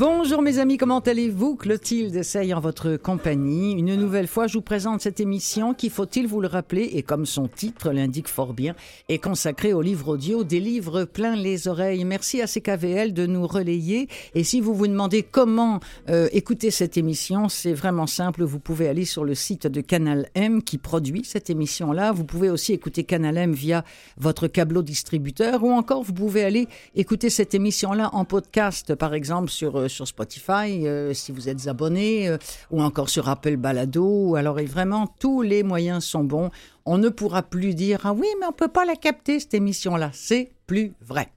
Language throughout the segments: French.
Bonjour mes amis, comment allez-vous Clotilde essaye en votre compagnie? Une nouvelle fois, je vous présente cette émission qui, faut-il vous le rappeler, et comme son titre l'indique fort bien, est consacrée au livre audio, des livres plein les oreilles. Merci à CKVL de nous relayer. Et si vous vous demandez comment euh, écouter cette émission, c'est vraiment simple. Vous pouvez aller sur le site de Canal M qui produit cette émission-là. Vous pouvez aussi écouter Canal M via votre câbleau distributeur ou encore vous pouvez aller écouter cette émission-là en podcast, par exemple sur euh, sur Spotify, euh, si vous êtes abonné, euh, ou encore sur Apple Balado. Alors, vraiment, tous les moyens sont bons. On ne pourra plus dire Ah oui, mais on ne peut pas la capter, cette émission-là. C'est plus vrai.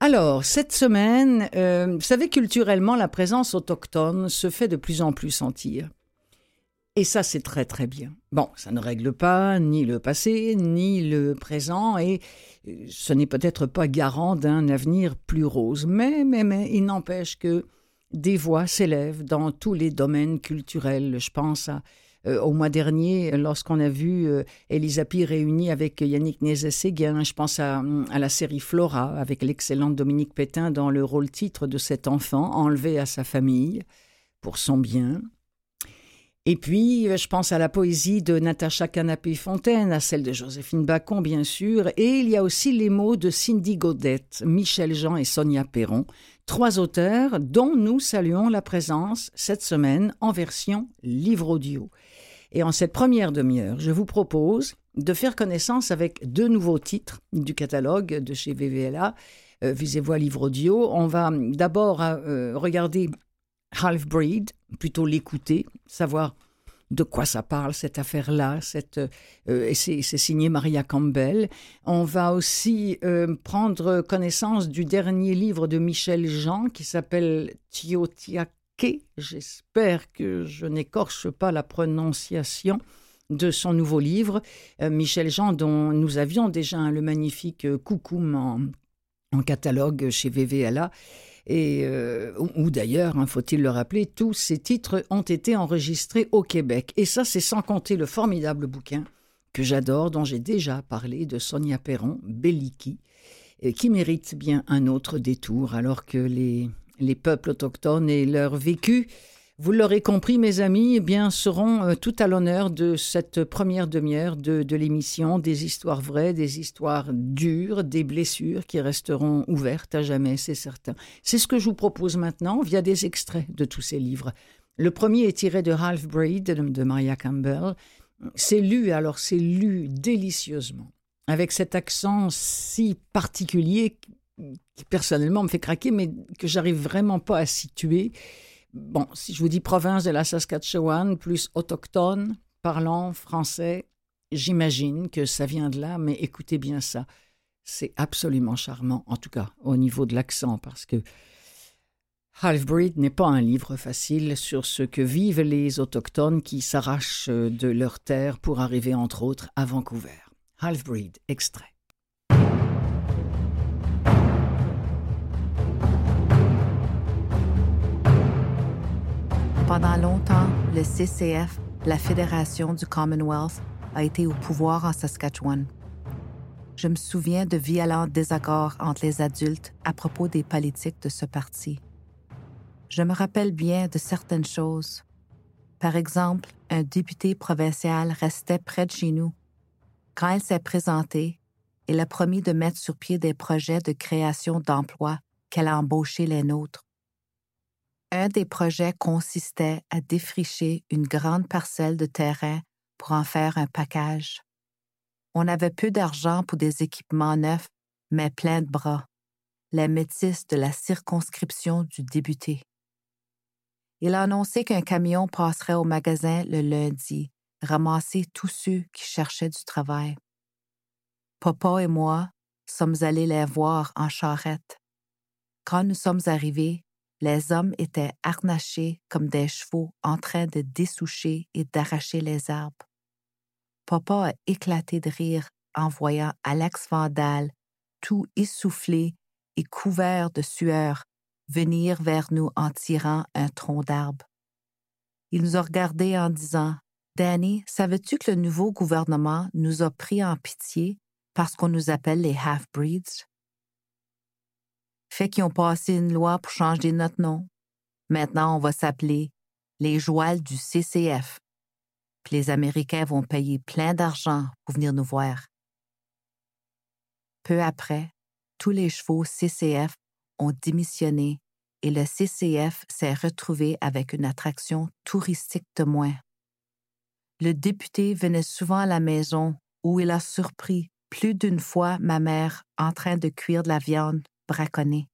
Alors, cette semaine, euh, vous savez, culturellement, la présence autochtone se fait de plus en plus sentir. Et ça, c'est très, très bien. Bon, ça ne règle pas ni le passé, ni le présent, et ce n'est peut-être pas garant d'un avenir plus rose. Mais, mais, mais, il n'empêche que des voix s'élèvent dans tous les domaines culturels. Je pense euh, au mois dernier, lorsqu'on a vu euh, Elisa réunie avec Yannick Nézet-Séguin. Je pense à, à, la série Flora, avec l'excellente Dominique Pétain dans le rôle titre de cet enfant enlevé à sa famille pour son bien. Et puis, je pense à la poésie de Natacha Canapé-Fontaine, à celle de Joséphine Bacon, bien sûr, et il y a aussi les mots de Cindy Godette, Michel Jean et Sonia Perron, trois auteurs dont nous saluons la présence cette semaine en version livre audio. Et en cette première demi-heure, je vous propose de faire connaissance avec deux nouveaux titres du catalogue de chez VVLA, euh, Visez-Voix Livre Audio. On va d'abord euh, regarder Half Breed, plutôt l'écouter, savoir de quoi ça parle, cette affaire-là. Cette, euh, c'est, signé Maria Campbell. On va aussi euh, prendre connaissance du dernier livre de Michel Jean qui s'appelle Tiotiake. J'espère que je n'écorche pas la prononciation de son nouveau livre. Euh, Michel Jean, dont nous avions déjà le magnifique Coucoum en, en catalogue chez VVLA et euh, ou d'ailleurs, hein, faut-il le rappeler, tous ces titres ont été enregistrés au Québec. Et ça, c'est sans compter le formidable bouquin que j'adore, dont j'ai déjà parlé, de Sonia Perron, Belliki, qui mérite bien un autre détour, alors que les, les peuples autochtones et leur vécu vous l'aurez compris, mes amis, eh bien, seront euh, tout à l'honneur de cette première demi-heure de, l'émission, des histoires vraies, des histoires dures, des blessures qui resteront ouvertes à jamais, c'est certain. C'est ce que je vous propose maintenant via des extraits de tous ces livres. Le premier est tiré de Half Breed de Maria Campbell. C'est lu, alors c'est lu délicieusement, avec cet accent si particulier qui personnellement me fait craquer, mais que j'arrive vraiment pas à situer. Bon, si je vous dis province de la Saskatchewan, plus autochtone, parlant français, j'imagine que ça vient de là, mais écoutez bien ça. C'est absolument charmant, en tout cas au niveau de l'accent, parce que Half-Breed n'est pas un livre facile sur ce que vivent les autochtones qui s'arrachent de leur terre pour arriver, entre autres, à Vancouver. Half-Breed, extrait. Pendant longtemps, le CCF, la Fédération du Commonwealth, a été au pouvoir en Saskatchewan. Je me souviens de violents désaccords entre les adultes à propos des politiques de ce parti. Je me rappelle bien de certaines choses. Par exemple, un député provincial restait près de chez nous. Quand elle s'est présentée, il a promis de mettre sur pied des projets de création d'emplois qu'elle a embauché les nôtres. Un des projets consistait à défricher une grande parcelle de terrain pour en faire un package. On avait peu d'argent pour des équipements neufs, mais plein de bras, les métis de la circonscription du débuté. Il a annoncé qu'un camion passerait au magasin le lundi, ramasser tous ceux qui cherchaient du travail. Papa et moi sommes allés les voir en charrette. Quand nous sommes arrivés, les hommes étaient harnachés comme des chevaux en train de dessoucher et d'arracher les arbres. Papa a éclaté de rire en voyant Alex Vandal, tout essoufflé et couvert de sueur, venir vers nous en tirant un tronc d'arbre. Il nous a regardés en disant Danny, savais-tu que le nouveau gouvernement nous a pris en pitié parce qu'on nous appelle les half-breeds? Fait qu'ils ont passé une loi pour changer notre nom. Maintenant, on va s'appeler les Jouals du CCF. Puis les Américains vont payer plein d'argent pour venir nous voir. Peu après, tous les chevaux CCF ont démissionné et le CCF s'est retrouvé avec une attraction touristique de moins. Le député venait souvent à la maison où il a surpris plus d'une fois ma mère en train de cuire de la viande braconnée.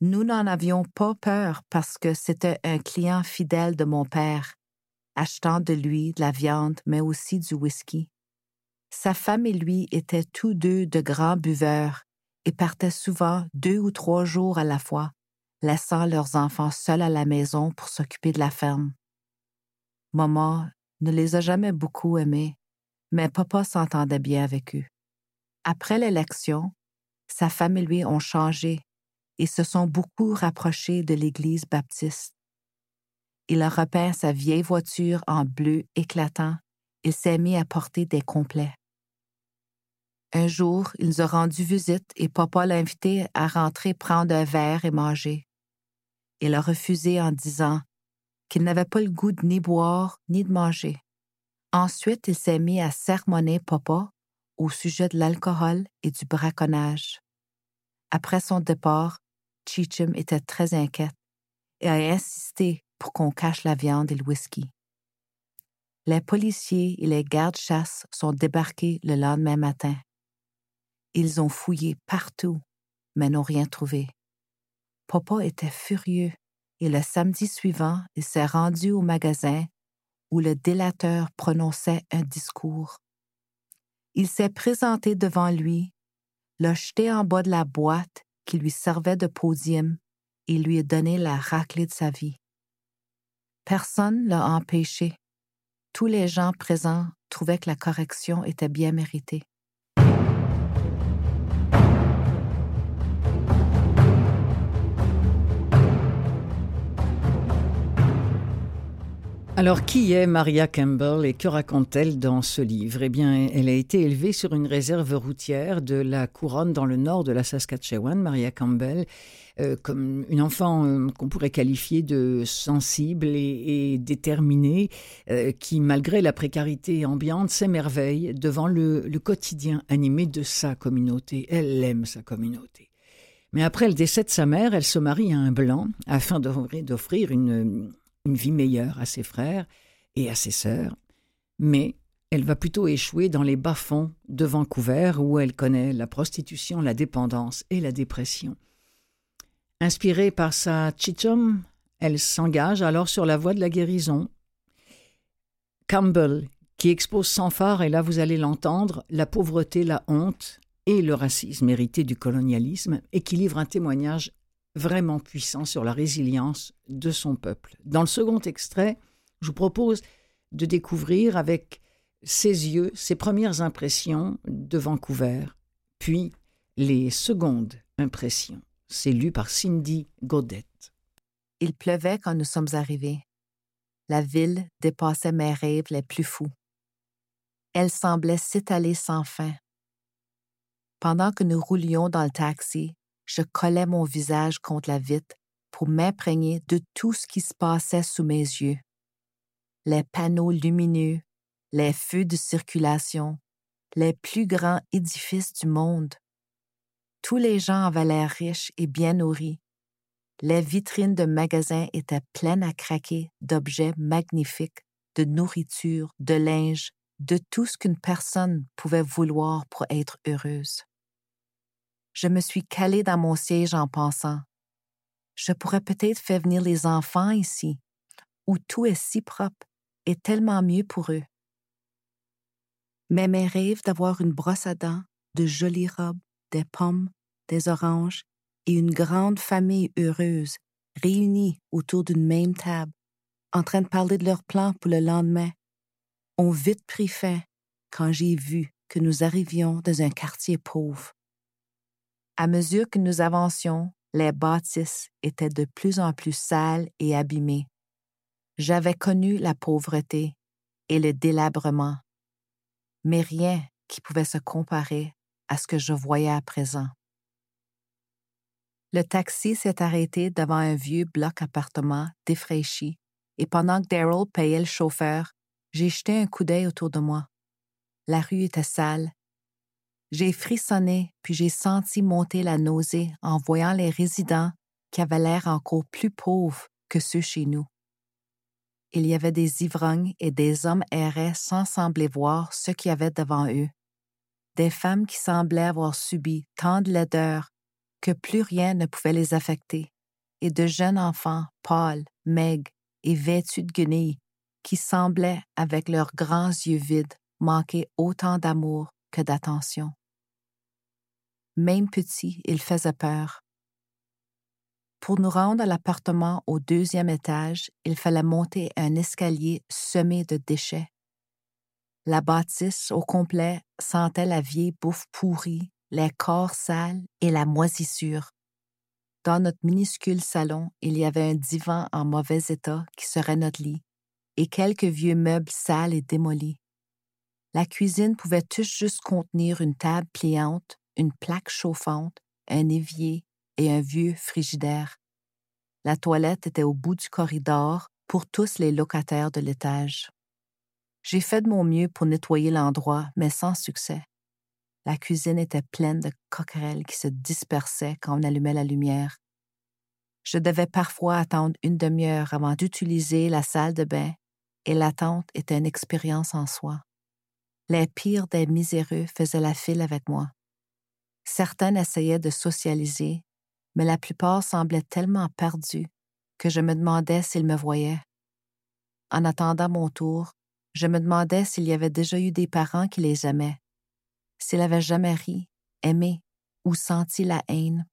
Nous n'en avions pas peur parce que c'était un client fidèle de mon père, achetant de lui de la viande mais aussi du whisky. Sa femme et lui étaient tous deux de grands buveurs et partaient souvent deux ou trois jours à la fois, laissant leurs enfants seuls à la maison pour s'occuper de la ferme. Maman ne les a jamais beaucoup aimés, mais papa s'entendait bien avec eux. Après l'élection, sa femme et lui ont changé et se sont beaucoup rapprochés de l'Église baptiste. Il a repeint sa vieille voiture en bleu éclatant. Il s'est mis à porter des complets. Un jour, il nous a rendu visite et papa l'a invité à rentrer prendre un verre et manger. Il a refusé en disant qu'il n'avait pas le goût de ni boire ni de manger. Ensuite, il s'est mis à sermonner papa au sujet de l'alcool et du braconnage. Après son départ, Cheecham était très inquiète et a insisté pour qu'on cache la viande et le whisky. Les policiers et les gardes-chasse sont débarqués le lendemain matin. Ils ont fouillé partout, mais n'ont rien trouvé. Papa était furieux et le samedi suivant, il s'est rendu au magasin où le délateur prononçait un discours. Il s'est présenté devant lui, l'a jeté en bas de la boîte qui lui servait de podium et lui a donné la raclée de sa vie. Personne l'a empêché. Tous les gens présents trouvaient que la correction était bien méritée. Alors, qui est Maria Campbell et que raconte-t-elle dans ce livre? Eh bien, elle a été élevée sur une réserve routière de la Couronne dans le nord de la Saskatchewan, Maria Campbell, euh, comme une enfant euh, qu'on pourrait qualifier de sensible et, déterminée, euh, qui, malgré la précarité ambiante, s'émerveille devant le, le quotidien animé de sa communauté. Elle aime sa communauté. Mais après le décès de sa mère, elle se marie à un blanc afin d'offrir une une vie meilleure à ses frères et à ses sœurs, mais elle va plutôt échouer dans les bas-fonds de Vancouver où elle connaît la prostitution, la dépendance et la dépression. Inspirée par sa chichum, elle s'engage alors sur la voie de la guérison. Campbell, qui expose sans phare, et là vous allez l'entendre, la pauvreté, la honte et le racisme hérité du colonialisme, et qui livre un témoignage vraiment puissant sur la résilience de son peuple. Dans le second extrait, je vous propose de découvrir avec ses yeux ses premières impressions de Vancouver, puis les secondes impressions. C'est lu par Cindy Godet. Il pleuvait quand nous sommes arrivés. La ville dépassait mes rêves les plus fous. Elle semblait s'étaler sans fin. Pendant que nous roulions dans le taxi, je collais mon visage contre la vitre pour m'imprégner de tout ce qui se passait sous mes yeux. Les panneaux lumineux, les feux de circulation, les plus grands édifices du monde. Tous les gens avaient l'air riches et bien nourris. Les vitrines de magasins étaient pleines à craquer d'objets magnifiques, de nourriture, de linge, de tout ce qu'une personne pouvait vouloir pour être heureuse je me suis calée dans mon siège en pensant Je pourrais peut-être faire venir les enfants ici, où tout est si propre et tellement mieux pour eux. Mais mes rêves d'avoir une brosse à dents, de jolies robes, des pommes, des oranges et une grande famille heureuse, réunie autour d'une même table, en train de parler de leurs plans pour le lendemain, ont vite pris fin quand j'ai vu que nous arrivions dans un quartier pauvre. À mesure que nous avancions, les bâtisses étaient de plus en plus sales et abîmées. J'avais connu la pauvreté et le délabrement, mais rien qui pouvait se comparer à ce que je voyais à présent. Le taxi s'est arrêté devant un vieux bloc appartement défraîchi, et pendant que Daryl payait le chauffeur, j'ai jeté un coup d'œil autour de moi. La rue était sale. J'ai frissonné, puis j'ai senti monter la nausée en voyant les résidents qui avaient l'air encore plus pauvres que ceux chez nous. Il y avait des ivrognes et des hommes erraient sans sembler voir ce qu'il y avait devant eux. Des femmes qui semblaient avoir subi tant de laideur que plus rien ne pouvait les affecter, et de jeunes enfants pâles, maigres et vêtus de guenilles qui semblaient, avec leurs grands yeux vides, manquait autant d'amour que d'attention. Même petit, il faisait peur. Pour nous rendre à l'appartement au deuxième étage, il fallait monter un escalier semé de déchets. La bâtisse au complet sentait la vieille bouffe pourrie, les corps sales et la moisissure. Dans notre minuscule salon, il y avait un divan en mauvais état qui serait notre lit, et quelques vieux meubles sales et démolis. La cuisine pouvait tout juste contenir une table pliante, une plaque chauffante, un évier et un vieux frigidaire. La toilette était au bout du corridor pour tous les locataires de l'étage. J'ai fait de mon mieux pour nettoyer l'endroit, mais sans succès. La cuisine était pleine de coquerelles qui se dispersaient quand on allumait la lumière. Je devais parfois attendre une demi-heure avant d'utiliser la salle de bain, et l'attente était une expérience en soi. Les pires des miséreux faisaient la file avec moi. Certains essayaient de socialiser, mais la plupart semblaient tellement perdus que je me demandais s'ils me voyaient. En attendant mon tour, je me demandais s'il y avait déjà eu des parents qui les aimaient, s'ils avaient jamais ri, aimé ou senti la haine.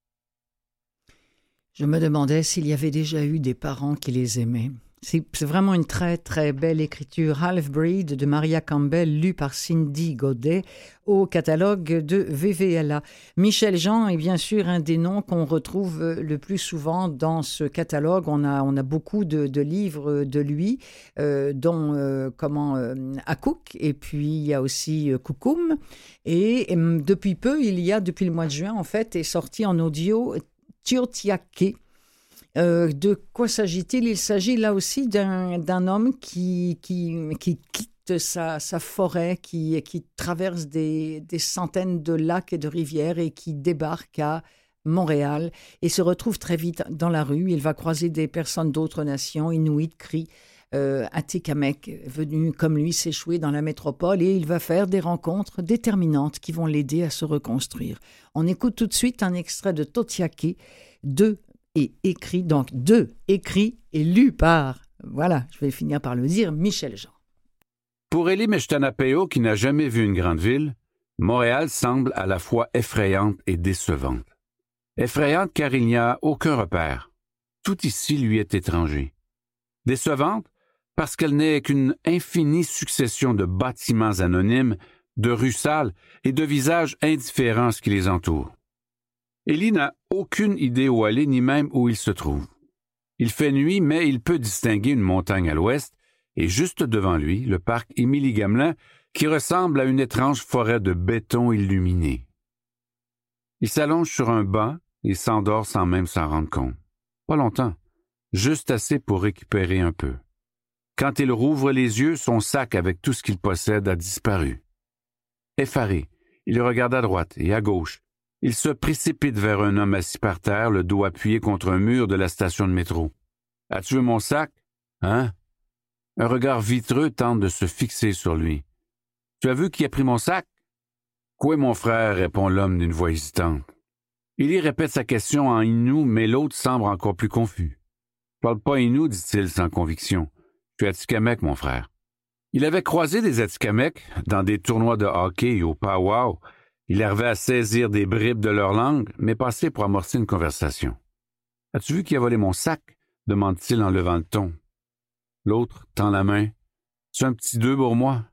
Je me demandais s'il y avait déjà eu des parents qui les aimaient. C'est vraiment une très très belle écriture Half-Breed de Maria Campbell lue par Cindy Godet au catalogue de VVLA. Michel Jean est bien sûr un des noms qu'on retrouve le plus souvent dans ce catalogue. On a, on a beaucoup de, livres de lui, euh, dont euh, comment euh, Akouk et puis il y a aussi Koukoum. Et, et, depuis peu, il y a depuis le mois de juin en fait est sorti en audio Tiotiake euh, de quoi s'agit-il? Il s'agit là aussi d'un homme qui, qui, qui quitte sa, sa, forêt, qui, qui traverse des, des, centaines de lacs et de rivières et qui débarque à Montréal et se retrouve très vite dans la rue. Il va croiser des personnes d'autres nations, Inuit, Cri, euh, Atikamek, venu comme lui s'échouer dans la métropole et il va faire des rencontres déterminantes qui vont l'aider à se reconstruire. On écoute tout de suite un extrait de Totiake de et écrit, donc de écrit et lu par, voilà, je vais finir par le dire, Michel Jean. Pour Elie Mechtanapeo, qui n'a jamais vu une grande ville, Montréal semble à la fois effrayante et décevante. Effrayante car il n'y a aucun repère. Tout ici lui est étranger. Décevante parce qu'elle n'est qu'une infinie succession de bâtiments anonymes, de rues sales et de visages indifférents qui les entourent. Élie n'a aucune idée où aller ni même où il se trouve. Il fait nuit, mais il peut distinguer une montagne à l'ouest et juste devant lui, le parc Émilie Gamelin, qui ressemble à une étrange forêt de béton illuminé. Il s'allonge sur un banc et s'endort sans même s'en rendre compte. Pas longtemps, juste assez pour récupérer un peu. Quand il rouvre les yeux, son sac avec tout ce qu'il possède a disparu. Effaré, il regarde à droite et à gauche, il se précipite vers un homme assis par terre, le dos appuyé contre un mur de la station de métro. As-tu vu mon sac? Hein? Un regard vitreux tente de se fixer sur lui. Tu as vu qui a pris mon sac? Quoi, mon frère? répond l'homme d'une voix hésitante. Il y répète sa question en inou, mais l'autre semble encore plus confus. Parle pas inou, dit-il sans conviction. Tu es Atikamek, mon frère. Il avait croisé des Atikamek dans des tournois de hockey au powwow il arrivait à saisir des bribes de leur langue, mais passait pour amorcer une conversation. As-tu vu qui a volé mon sac? demande-t-il en levant le ton. L'autre tend la main. C'est un petit deux pour moi.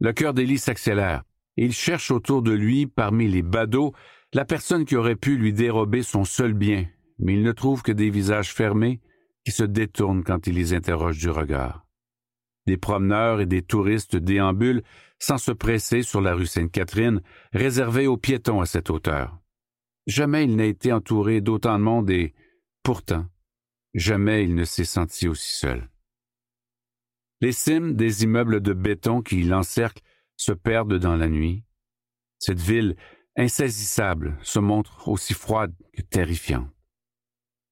Le cœur d'Élie s'accélère, et il cherche autour de lui, parmi les badauds, la personne qui aurait pu lui dérober son seul bien, mais il ne trouve que des visages fermés qui se détournent quand il les interroge du regard. Des promeneurs et des touristes déambulent sans se presser sur la rue Sainte-Catherine, réservée aux piétons à cette hauteur. Jamais il n'a été entouré d'autant de monde et, pourtant, jamais il ne s'est senti aussi seul. Les cimes des immeubles de béton qui l'encerclent se perdent dans la nuit. Cette ville insaisissable se montre aussi froide que terrifiante.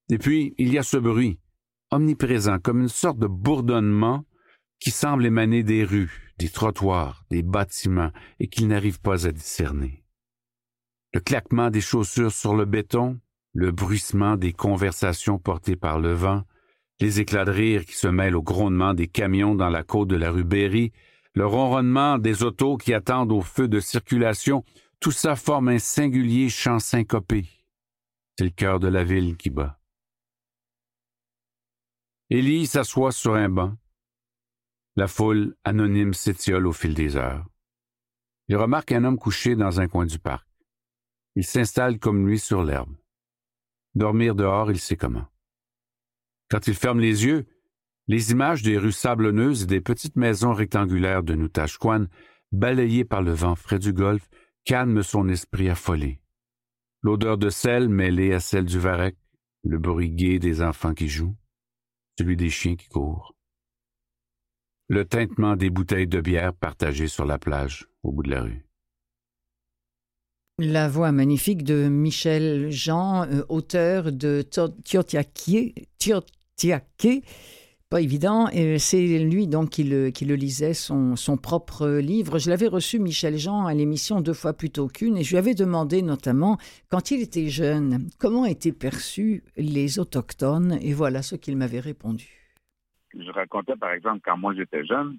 Et puis, il y a ce bruit, omniprésent, comme une sorte de bourdonnement qui semble émaner des rues, des trottoirs, des bâtiments, et qu'il n'arrive pas à discerner. Le claquement des chaussures sur le béton, le bruissement des conversations portées par le vent, les éclats de rire qui se mêlent au grondement des camions dans la côte de la rue Berry, le ronronnement des autos qui attendent au feu de circulation, tout ça forme un singulier chant syncopé. C'est le cœur de la ville qui bat. Élie s'assoit sur un banc. La foule anonyme s'étiole au fil des heures. Il remarque un homme couché dans un coin du parc. Il s'installe comme lui sur l'herbe. Dormir dehors, il sait comment. Quand il ferme les yeux, les images des rues sablonneuses et des petites maisons rectangulaires de Noutachquan, balayées par le vent frais du golfe, calment son esprit affolé. L'odeur de sel mêlée à celle du varech, le bruit gai des enfants qui jouent, celui des chiens qui courent. Le tintement des bouteilles de bière partagées sur la plage au bout de la rue. La voix magnifique de Michel Jean, euh, auteur de Tiotiaké, pas évident. C'est lui donc qui le, lisait, son, propre livre. Je l'avais reçu, Michel Jean, à l'émission deux fois plutôt qu'une, et je lui avais demandé notamment, quand il était jeune, comment étaient perçus les Autochtones, et voilà ce qu'il m'avait répondu. Je racontais, par exemple, quand moi j'étais jeune,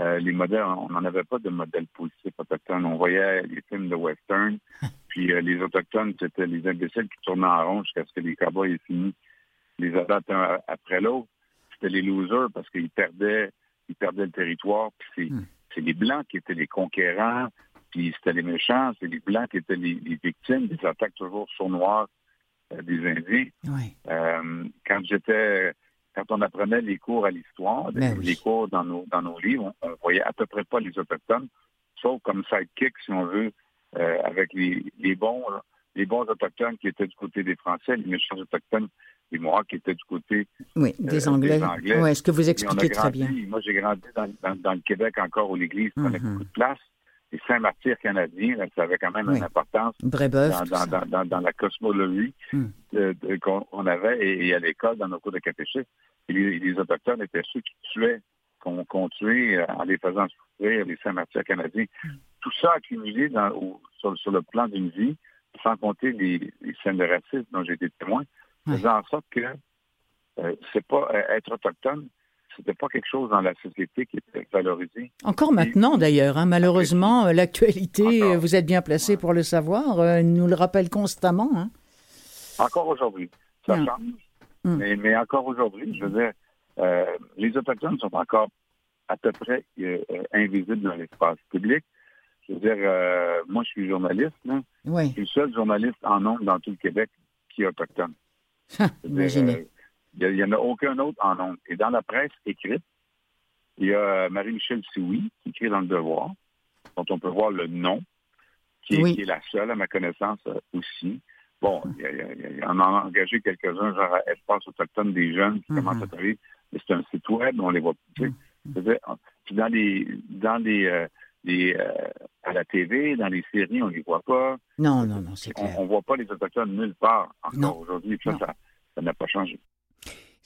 euh, les modèles, on n'en avait pas de modèle positif autochtone. On voyait les films de western, puis euh, les autochtones, c'était les imbéciles qui tournaient en rond jusqu'à ce que les cowboys aient fini les abattent un après l'autre c'était les losers parce qu'ils perdaient, ils perdaient le territoire. Puis c'est, hmm. les Blancs qui étaient les conquérants, puis c'était les méchants, c'est les Blancs qui étaient les, victimes des attaques toujours sournoises euh, des Indiens. Euh, quand j'étais quand on apprenait les cours à l'histoire, ben les cours dans nos, dans nos livres, on, voyait à peu près pas les Autochtones, sauf comme sidekick, si on veut, euh, avec les, les bons, les bons Autochtones qui étaient du côté des Français, les méchants Autochtones et moi qui était du côté oui, euh, des Anglais. Oui, est-ce que vous expliquez très bien. Moi, j'ai grandi dans, le Québec encore où l'Église prenait mhm. beaucoup de place. Et Saint-Martyr canadien, ça avait quand même une importance dans, dans, la cosmologie hmm. qu'on avait et, à l'école, dans nos cours de catéchisme. Et les, Autochtones étaient ceux qui tuaient, qu'on tuait euh, en les faisant souffrir, les Saint-Martyr canadiens. Hmm. Tout ça accumulé sur, sur, le plan d'une vie, sans compter les, les scènes de racisme dont j'ai été témoin faisant en sorte que euh, c'est pas euh, être autochtone, c'était pas quelque chose dans la société qui était valorisé. Encore maintenant, d'ailleurs. Hein, malheureusement, euh, l'actualité, vous êtes bien placé pour le savoir, nous le rappelle constamment. Hein. Encore aujourd'hui. Ça change. Mm. Mais, encore aujourd'hui, je veux dire, les Autochtones sont encore à peu près invisibles dans l'espace public. Je veux dire, moi, je suis journaliste. Je suis le seul journaliste en nombre dans tout le Québec qui est autochtone. Imaginez. Il n'y en a aucun autre en nombre. Et dans la presse écrite, il y a Marie-Michel Sioui qui écrit dans Le Devoir, dont on peut voir le nom, qui est, la seule, à ma connaissance, euh, aussi. Bon, il, y en a engagé quelques-uns, genre Espace Autochtone des jeunes qui commencent à mm-hmm. travailler. Mais c'est un site web, on les voit plus. Mm-hmm. Puis dans les, dans les, euh, euh, à la TV, dans les séries, on ne les voit pas. Non, non, non, c'est clair. On ne voit pas les Autochtones nulle part encore aujourd'hui. Ça, ça n'a pas changé.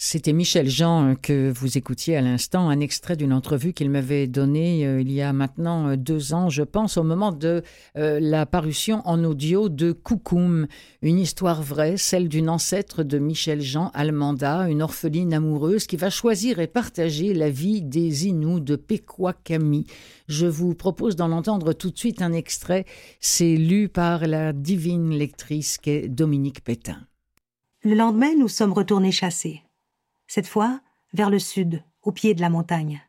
C'était Michel Jean euh, que vous écoutiez à l'instant, un extrait d'une entrevue qu'il m'avait donnée euh, il y a maintenant euh, deux ans, je pense, au moment de la parution en audio de Koukoum, une histoire vraie, celle d'une ancêtre de Michel Jean, Almanda, une orpheline amoureuse qui va choisir et partager la vie des Inuits de Pequakami. Je vous propose d'en entendre tout de suite un extrait. C'est lu par la divine lectrice qu'est Dominique Pétain. Le lendemain, nous sommes retournés chasser cette fois vers le sud, au pied de la montagne.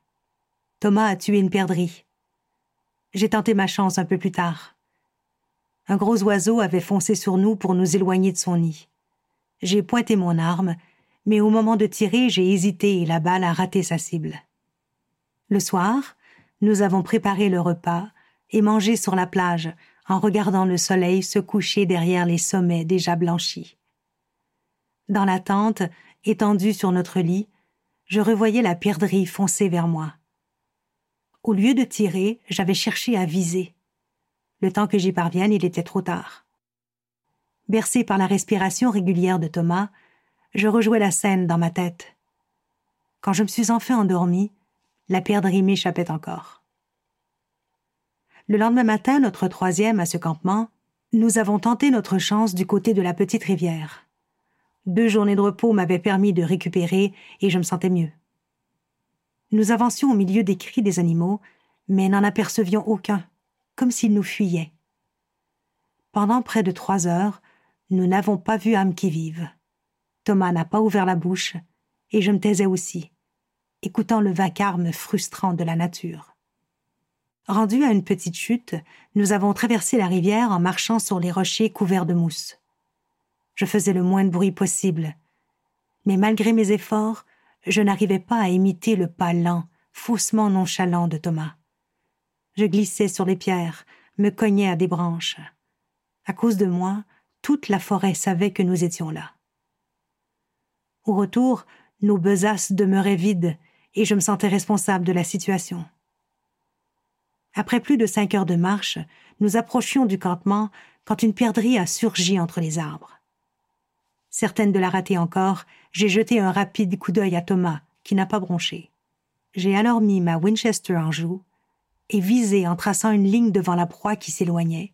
Thomas a tué une perdrix. J'ai tenté ma chance un peu plus tard. Un gros oiseau avait foncé sur nous pour nous éloigner de son nid. J'ai pointé mon arme, mais au moment de tirer, j'ai hésité et la balle a raté sa cible. Le soir, nous avons préparé le repas et mangé sur la plage en regardant le soleil se coucher derrière les sommets déjà blanchis. Dans la tente, étendue sur notre lit, je revoyais la perdrix foncer vers moi. Au lieu de tirer, j'avais cherché à viser. Le temps que j'y parvienne, il était trop tard. Bercé par la respiration régulière de Thomas, je rejouais la scène dans ma tête. Quand je me suis enfin endormi, la perdrix m'échappait encore. Le lendemain matin, notre troisième à ce campement, nous avons tenté notre chance du côté de la petite rivière. Deux journées de repos m'avaient permis de récupérer et je me sentais mieux. Nous avancions au milieu des cris des animaux, mais n'en apercevions aucun, comme s'ils nous fuyaient. Pendant près de trois heures, nous n'avons pas vu âme qui vive. Thomas n'a pas ouvert la bouche, et je me taisais aussi, écoutant le vacarme frustrant de la nature. Rendus à une petite chute, nous avons traversé la rivière en marchant sur les rochers couverts de mousse. Je faisais le moins de bruit possible. Mais malgré mes efforts, je n'arrivais pas à imiter le pas lent, faussement nonchalant de Thomas. Je glissais sur les pierres, me cognais à des branches. À cause de moi, toute la forêt savait que nous étions là. Au retour, nos besaces demeuraient vides et je me sentais responsable de la situation. Après plus de cinq heures de marche, nous approchions du campement quand une perdrix a surgi entre les arbres. Certaine de la rater encore, j'ai jeté un rapide coup d'œil à Thomas, qui n'a pas bronché. J'ai alors mis ma Winchester en joue et visé en traçant une ligne devant la proie qui s'éloignait,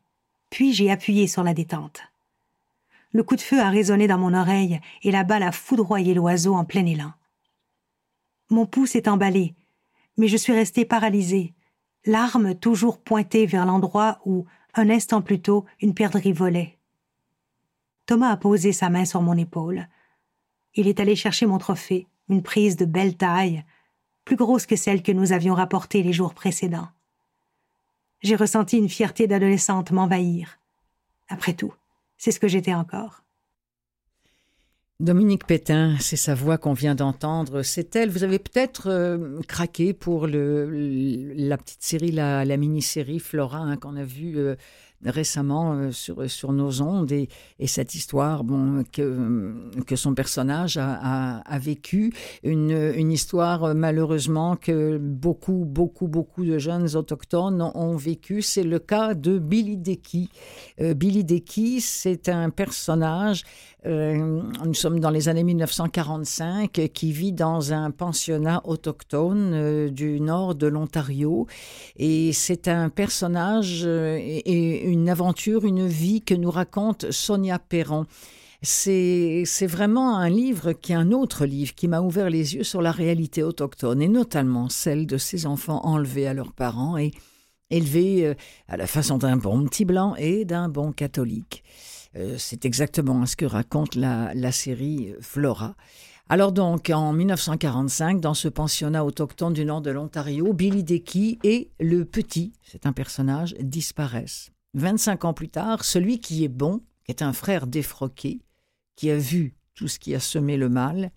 puis j'ai appuyé sur la détente. Le coup de feu a résonné dans mon oreille et la balle a foudroyé l'oiseau en plein élan. Mon pouce est emballé, mais je suis resté paralysé, l'arme toujours pointée vers l'endroit où, un instant plus tôt, une perdrix volait. Thomas a posé sa main sur mon épaule. Il est allé chercher mon trophée, une prise de belle taille, plus grosse que celle que nous avions rapportée les jours précédents. J'ai ressenti une fierté d'adolescente m'envahir. Après tout, c'est ce que j'étais encore. Dominique Pétain, c'est sa voix qu'on vient d'entendre. C'est elle. Vous avez peut-être euh, craqué pour le, la petite série, la, mini-série Flora hein, qu'on a vue euh, récemment euh, sur, sur nos ondes et, et, cette histoire bon, que, que son personnage a, a, vécu, une, une, histoire malheureusement que beaucoup, beaucoup, beaucoup de jeunes autochtones ont vécu. C'est le cas de Billy Decky. Euh, Billy Decky, c'est un personnage euh, nous sommes dans les années 1945, qui vit dans un pensionnat autochtone du nord de l'Ontario. Et c'est un personnage une aventure, une vie que nous raconte Sonia Perron. C'est, vraiment un livre qui est un autre livre qui m'a ouvert les yeux sur la réalité autochtone et notamment celle de ces enfants enlevés à leurs parents et élevés euh, à la façon d'un bon petit blanc et d'un bon catholique. Euh, c'est exactement ce que raconte la, la série Flora. Alors donc, en 1945, dans ce pensionnat autochtone du nord de l'Ontario, Billy Decky et le petit, c'est un personnage, disparaissent. 25 ans plus tard, celui qui est bon, qui est un frère défroqué, qui a vu tout ce qui a semé le mal,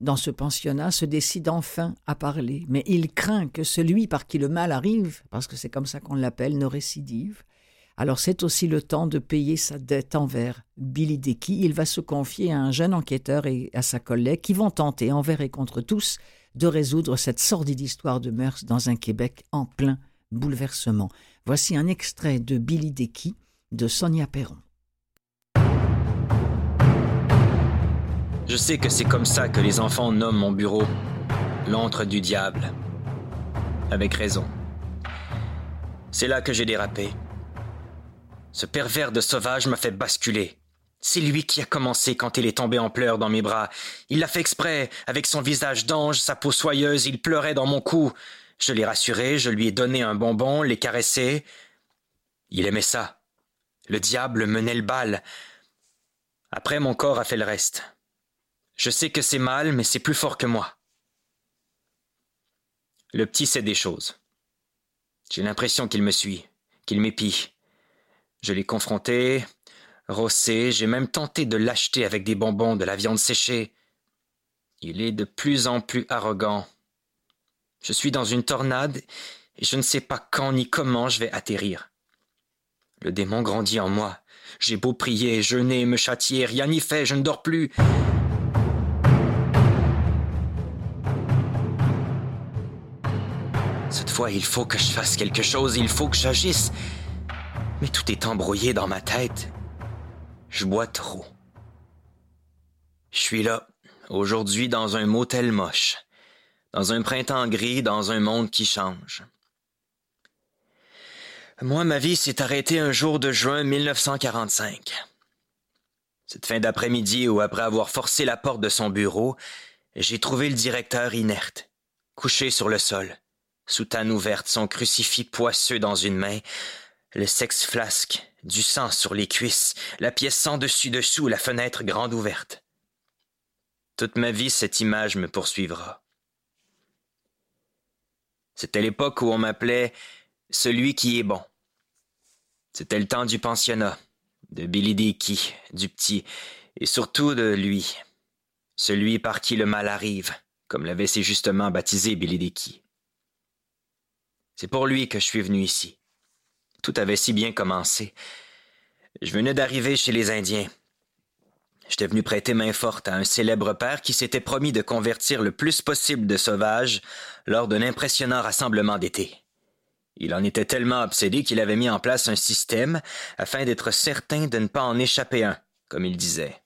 dans ce pensionnat, se décide enfin à parler. Mais il craint que celui par qui le mal arrive, parce que c'est comme ça qu'on l'appelle, ne récidive. Alors c'est aussi le temps de payer sa dette envers Billy Decky. Il va se confier à un jeune enquêteur et à sa collègue qui vont tenter, envers et contre tous, de résoudre cette sordide histoire de mœurs dans un Québec en plein bouleversement. Voici un extrait de Billy Decky de Sonia Perron. Je sais que c'est comme ça que les enfants nomment mon bureau, l'antre du diable. Avec raison. C'est là que j'ai dérapé. Ce pervers de sauvage m'a fait basculer. C'est lui qui a commencé quand il est tombé en pleurs dans mes bras. Il l'a fait exprès, avec son visage d'ange, sa peau soyeuse, il pleurait dans mon cou. Je l'ai rassuré, je lui ai donné un bonbon, l'ai caressé. Il aimait ça. Le diable menait le bal. Après, mon corps a fait le reste. Je sais que c'est mal, mais c'est plus fort que moi. Le petit sait des choses. J'ai l'impression qu'il me suit, qu'il m'épie. Je l'ai confronté, rossé, j'ai même tenté de l'acheter avec des bonbons, de la viande séchée. Il est de plus en plus arrogant. Je suis dans une tornade et je ne sais pas quand ni comment je vais atterrir. Le démon grandit en moi. J'ai beau prier, jeûner, me châtier, rien n'y fait, je ne dors plus. Cette fois, il faut que je fasse quelque chose, il faut que j'agisse. Mais tout est embrouillé dans ma tête. Je bois trop. Je suis là, aujourd'hui dans un motel moche, dans un printemps gris, dans un monde qui change. Moi, ma vie s'est arrêtée un jour de juin 1945. Cette fin d'après-midi où, après avoir forcé la porte de son bureau, j'ai trouvé le directeur inerte, couché sur le sol, soutane ouverte, son crucifix poisseux dans une main, le sexe flasque, du sang sur les cuisses, la pièce sans dessus-dessous, la fenêtre grande ouverte. Toute ma vie, cette image me poursuivra. C'était l'époque où on m'appelait celui qui est bon. C'était le temps du pensionnat, de Billy Dickey, du petit, et surtout de lui, celui par qui le mal arrive, comme l'avait si justement baptisé Billy Dickey. C'est pour lui que je suis venu ici. Tout avait si bien commencé. Je venais d'arriver chez les Indiens. J'étais venu prêter main forte à un célèbre père qui s'était promis de convertir le plus possible de sauvages lors d'un impressionnant rassemblement d'été. Il en était tellement obsédé qu'il avait mis en place un système afin d'être certain de ne pas en échapper un, comme il disait.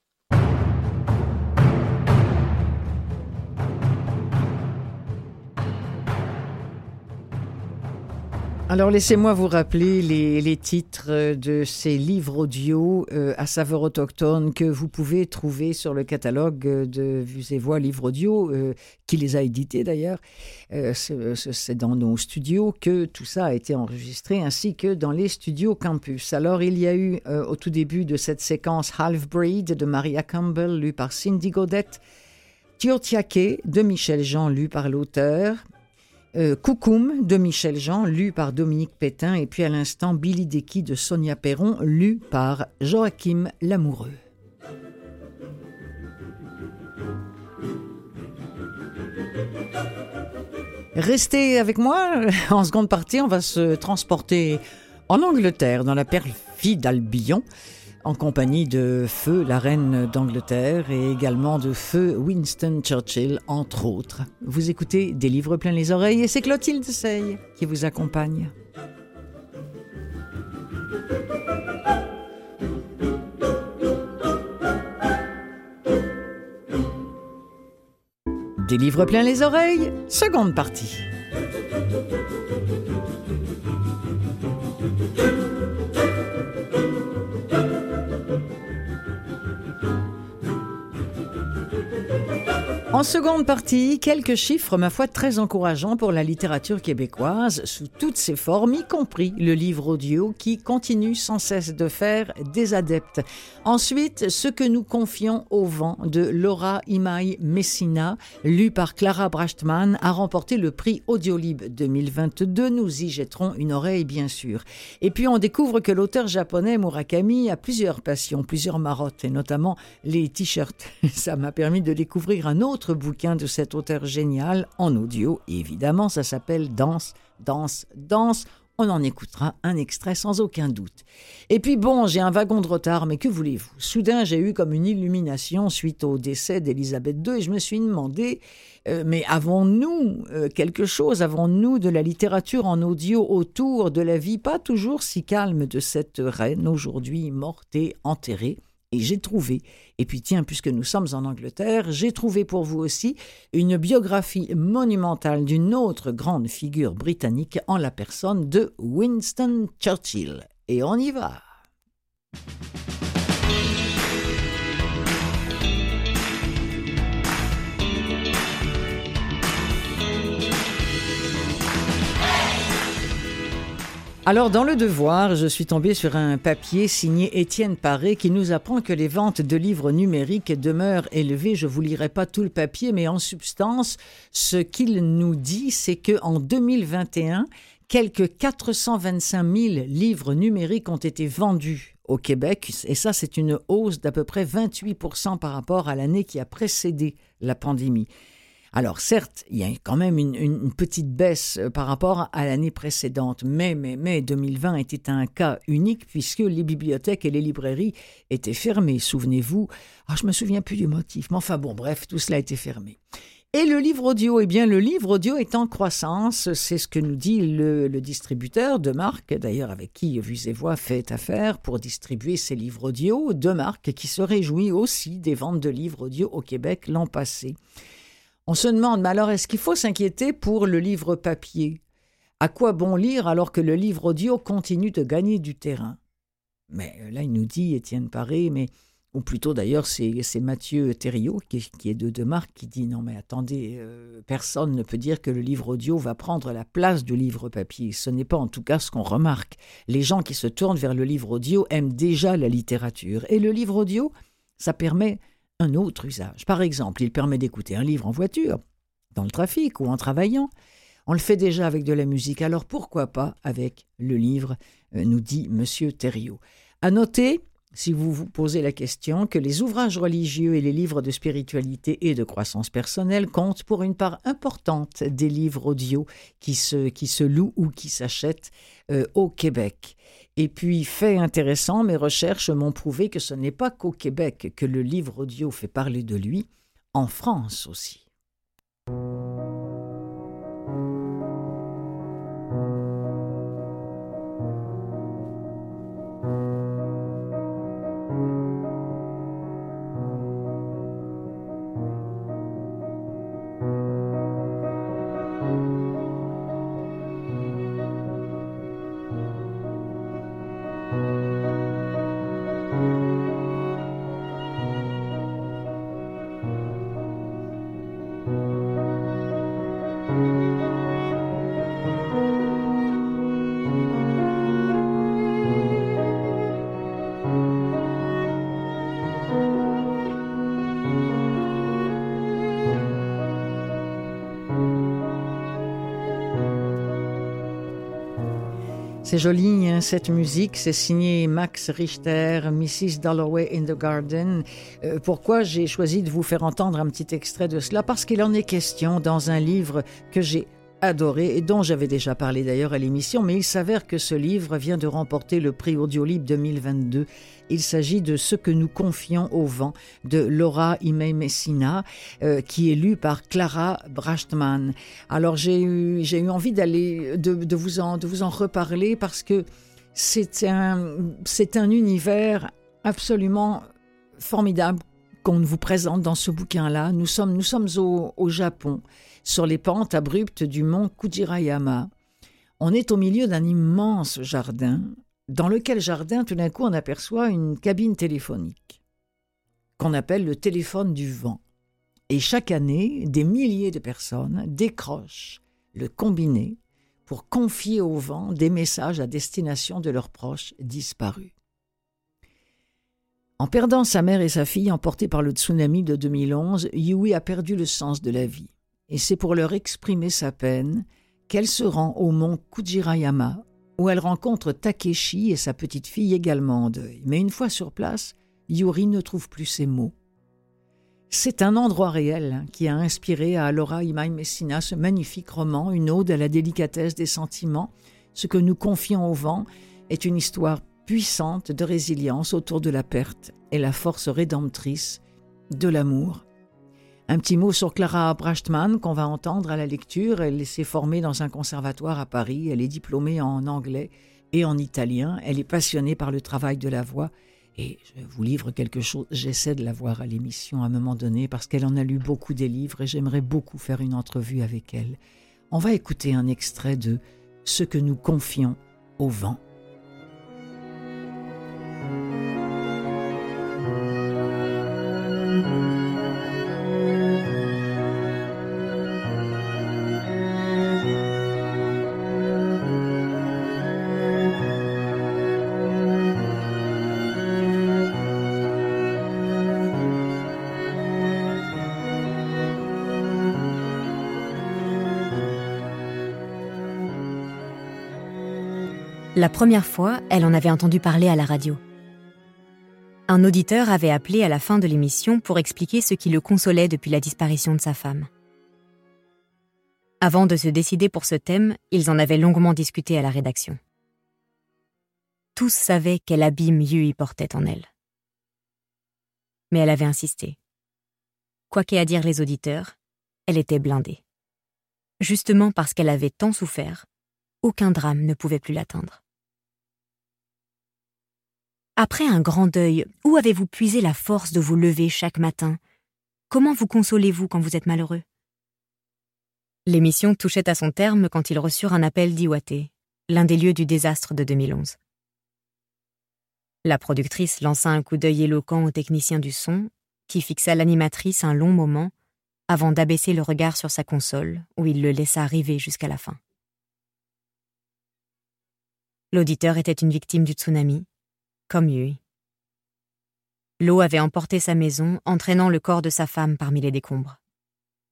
Alors laissez-moi vous rappeler les, titres de ces livres audio euh, à saveur autochtone que vous pouvez trouver sur le catalogue de Vues et Voix Livres Audio, euh, qui les a édités d'ailleurs. Euh, c'est dans nos studios que tout ça a été enregistré, ainsi que dans les studios campus. Alors il y a eu au tout début de cette séquence Half Breed de Maria Campbell, lue par Cindy Godette, Tiotiake de Michel Jean, lu par l'auteur, euh, de Michel Jean, lu par Dominique Pétain, et puis à l'instant Billy Decky de Sonia Perron, lu par Joachim Lamoureux. Restez avec moi. En seconde partie, on va se transporter en Angleterre, dans la perfide Albion en compagnie de Feu, la reine d'Angleterre, et également de Feu Winston Churchill, entre autres. Vous écoutez Des livres plein les oreilles et c'est Clotilde Sey qui vous accompagne. Des livres plein les oreilles, seconde partie. En seconde partie, quelques chiffres, ma foi, très encourageants pour la littérature québécoise, sous toutes ses formes, y compris le livre audio qui continue sans cesse de faire des adeptes. Ensuite, ce que nous confions au vent de Laura Imai Messina, lu par Clara Brachtmann, a remporté le prix Audiolib 2022. Nous y jetterons une oreille, bien sûr. Et puis, on découvre que l'auteur japonais Murakami a plusieurs passions, plusieurs marottes, et notamment les t-shirts. Ça m'a permis de découvrir un autre bouquin de cet auteur génial en audio. évidemment, ça s'appelle Danse, Danse, Danse. On en écoutera un extrait sans aucun doute. Et puis bon, j'ai un wagon de retard, mais que voulez-vous? Soudain, j'ai eu comme une illumination suite au décès d'Élisabeth II et je me suis demandé, euh, mais avons-nous euh, quelque chose, avons-nous de la littérature en audio autour de la vie pas toujours si calme de cette reine aujourd'hui morte et enterrée? Et j'ai trouvé, et puis tiens, puisque nous sommes en Angleterre, j'ai trouvé pour vous aussi une biographie monumentale d'une autre grande figure britannique en la personne de Winston Churchill. Et on y va. Alors, dans Le Devoir, je suis tombé sur un papier signé Étienne Paré qui nous apprend que les ventes de livres numériques demeurent élevées. Je vous lirai pas tout le papier, mais en substance, ce qu'il nous dit, c'est que en 2021, quelques 425 000 livres numériques ont été vendus au Québec, et ça c'est une hausse d'à peu près 28% par rapport à l'année qui a précédé la pandémie. Alors certes, il y a quand même une, petite baisse euh, par rapport à l'année précédente, mais, mais, mais 2020 était un cas unique puisque les bibliothèques et les librairies étaient fermées. Souvenez-vous, ah, je me souviens plus du motif, mais enfin bon, bref, tout cela été fermé. Et le livre audio, eh bien, le livre audio est en croissance, c'est ce que nous dit le, distributeur de marque, d'ailleurs avec qui Vues et Voix fait affaire pour distribuer ses livres audio, de marque qui se réjouit aussi des ventes de livres audio au Québec l'an passé. On se demande, mais alors est-ce qu'il faut s'inquiéter pour le livre papier? À quoi bon lire alors que le livre audio continue de gagner du terrain? Mais euh, là, il nous dit, Étienne Paré, mais ou plutôt d'ailleurs c'est Mathieu Thériault qui, est de Demarque qui dit non mais attendez, euh, personne ne peut dire que le livre audio va prendre la place du livre papier. Ce n'est pas en tout cas ce qu'on remarque. Les gens qui se tournent vers le livre audio aiment déjà la littérature. Et le livre audio, ça permet autre usage. Par exemple, il permet d'écouter un livre en voiture, dans le trafic ou en travaillant. On le fait déjà avec de la musique, alors pourquoi pas avec le livre, euh, nous dit Monsieur Thériault. À noter si vous vous posez la question, que les ouvrages religieux et les livres de spiritualité et de croissance personnelle comptent pour une part importante des livres audio qui se, qui se louent ou qui s'achètent euh, au Québec. Et puis, fait intéressant, mes recherches m'ont prouvé que ce n'est pas qu'au Québec que le livre audio fait parler de lui, en France aussi. C'est joli, hein, cette musique. C'est signé Max Richter, Mrs. Dalloway in the Garden. Euh, pourquoi j'ai choisi de vous faire entendre un petit extrait de cela? Parce qu'il en est question dans un livre que j'ai adoré et dont j'avais déjà parlé d'ailleurs à l'émission, mais il s'avère que ce livre vient de remporter le prix Audiolib 2022. Il s'agit de Ce que nous confions au vent de Laura Imei Messina, euh, qui est lu par Clara Brachtmann. Alors j'ai eu, envie d'aller, de, vous en, de vous en reparler parce que c'est un, univers absolument formidable qu'on vous présente dans ce bouquin-là. Nous sommes, nous sommes au Japon sur les pentes abruptes du mont Kujirayama. On est au milieu d'un immense jardin, dans lequel jardin, tout d'un coup, on aperçoit une cabine téléphonique, qu'on appelle le téléphone du vent. Et chaque année, des milliers de personnes décrochent le combiné pour confier au vent des messages à destination de leurs proches disparus. En perdant sa mère et sa fille emportées par le tsunami de 2011, Yui a perdu le sens de la vie et c'est pour leur exprimer sa peine qu'elle se rend au mont Kujirayama, où elle rencontre Takeshi et sa petite fille également en deuil. Mais une fois sur place, Yuri ne trouve plus ses mots. C'est un endroit réel qui a inspiré à Laura Imai Messina ce magnifique roman, une ode à la délicatesse des sentiments. Ce que nous confions au vent est une histoire puissante de résilience autour de la perte et la force rédemptrice de l'amour un petit mot sur Clara Brachtmann qu'on va entendre à la lecture. Elle s'est formée dans un conservatoire à Paris. Elle est diplômée en anglais et en italien. Elle est passionnée par le travail de la voix. Et je vous livre quelque chose, j'essaie de la voir à l'émission à un moment donné parce qu'elle en a lu beaucoup des livres et j'aimerais beaucoup faire une entrevue avec elle. On va écouter un extrait de Ce que nous confions au vent. La première fois, elle en avait entendu parler à la radio. Un auditeur avait appelé à la fin de l'émission pour expliquer ce qui le consolait depuis la disparition de sa femme. Avant de se décider pour ce thème, ils en avaient longuement discuté à la rédaction. Tous savaient quel abîme Yui portait en elle. Mais elle avait insisté. Quoi qu'aient à dire les auditeurs, elle était blindée. Justement parce qu'elle avait tant souffert, aucun drame ne pouvait plus l'atteindre. Après un grand deuil, où avez-vous puisé la force de vous lever chaque matin? Comment vous consolez-vous quand vous êtes malheureux? L'émission touchait à son terme quand ils reçurent un appel d'Iwate, l'un des lieux du désastre de 2011. La productrice lança un coup d'œil éloquent au technicien du son, qui fixa l'animatrice un long moment avant d'abaisser le regard sur sa console, où il le laissa arriver jusqu'à la fin. L'auditeur était une victime du tsunami, comme Yui. L'eau avait emporté sa maison, entraînant le corps de sa femme parmi les décombres.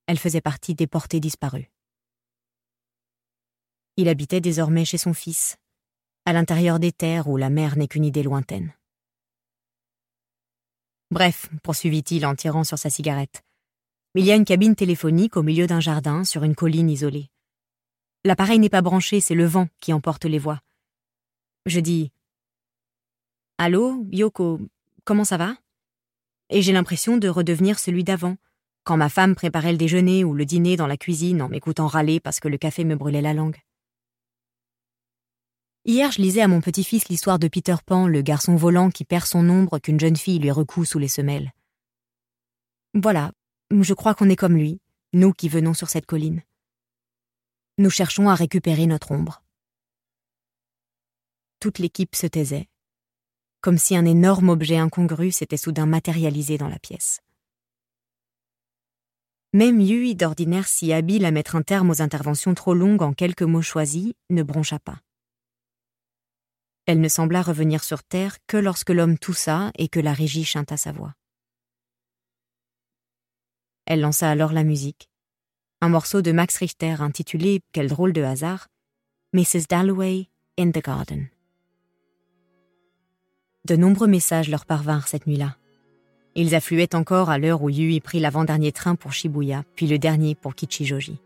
Elle faisait partie des portées disparues. Il habitait désormais chez son fils, à l'intérieur des terres où la mer n'est qu'une idée lointaine. Bref, poursuivit-il en tirant sur sa cigarette, il y a une cabine téléphonique au milieu d'un jardin sur une colline isolée. L'appareil n'est pas branché, c'est le vent qui emporte les voix. Je dis Allô, Yoko, comment ça va? Et j'ai l'impression de redevenir celui d'avant, quand ma femme préparait le déjeuner ou le dîner dans la cuisine en m'écoutant râler parce que le café me brûlait la langue. Hier, je lisais à mon petit-fils l'histoire de Peter Pan, le garçon volant qui perd son ombre qu'une jeune fille lui recoue sous les semelles. Voilà, je crois qu'on est comme lui, nous qui venons sur cette colline. Nous cherchons à récupérer notre ombre. Toute l'équipe se taisait, comme si un énorme objet incongru s'était soudain matérialisé dans la pièce. Même Yui, d'ordinaire si habile à mettre un terme aux interventions trop longues en quelques mots choisis, ne broncha pas. Elle ne sembla revenir sur terre que lorsque l'homme toussa et que la régie chanta sa voix. Elle lança alors la musique, un morceau de Max Richter intitulé, quel drôle de hasard, Mrs. Dalloway in the Garden. De nombreux messages leur parvinrent cette nuit-là. Ils affluaient encore à l'heure où Yui prit l'avant-dernier train pour Shibuya, puis le dernier pour Kichijoji.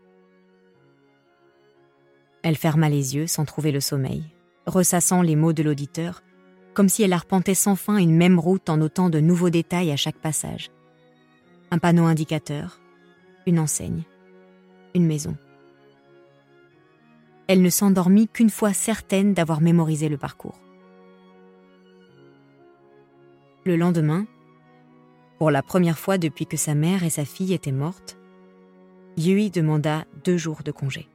Elle ferma les yeux sans trouver le sommeil, ressassant les mots de l'auditeur, comme si elle arpentait sans fin une même route en notant de nouveaux détails à chaque passage. Un panneau indicateur, une enseigne, une maison. Elle ne s'endormit qu'une fois certaine d'avoir mémorisé le parcours. Le lendemain, pour la première fois depuis que sa mère et sa fille étaient mortes, Yui demanda deux jours de congé.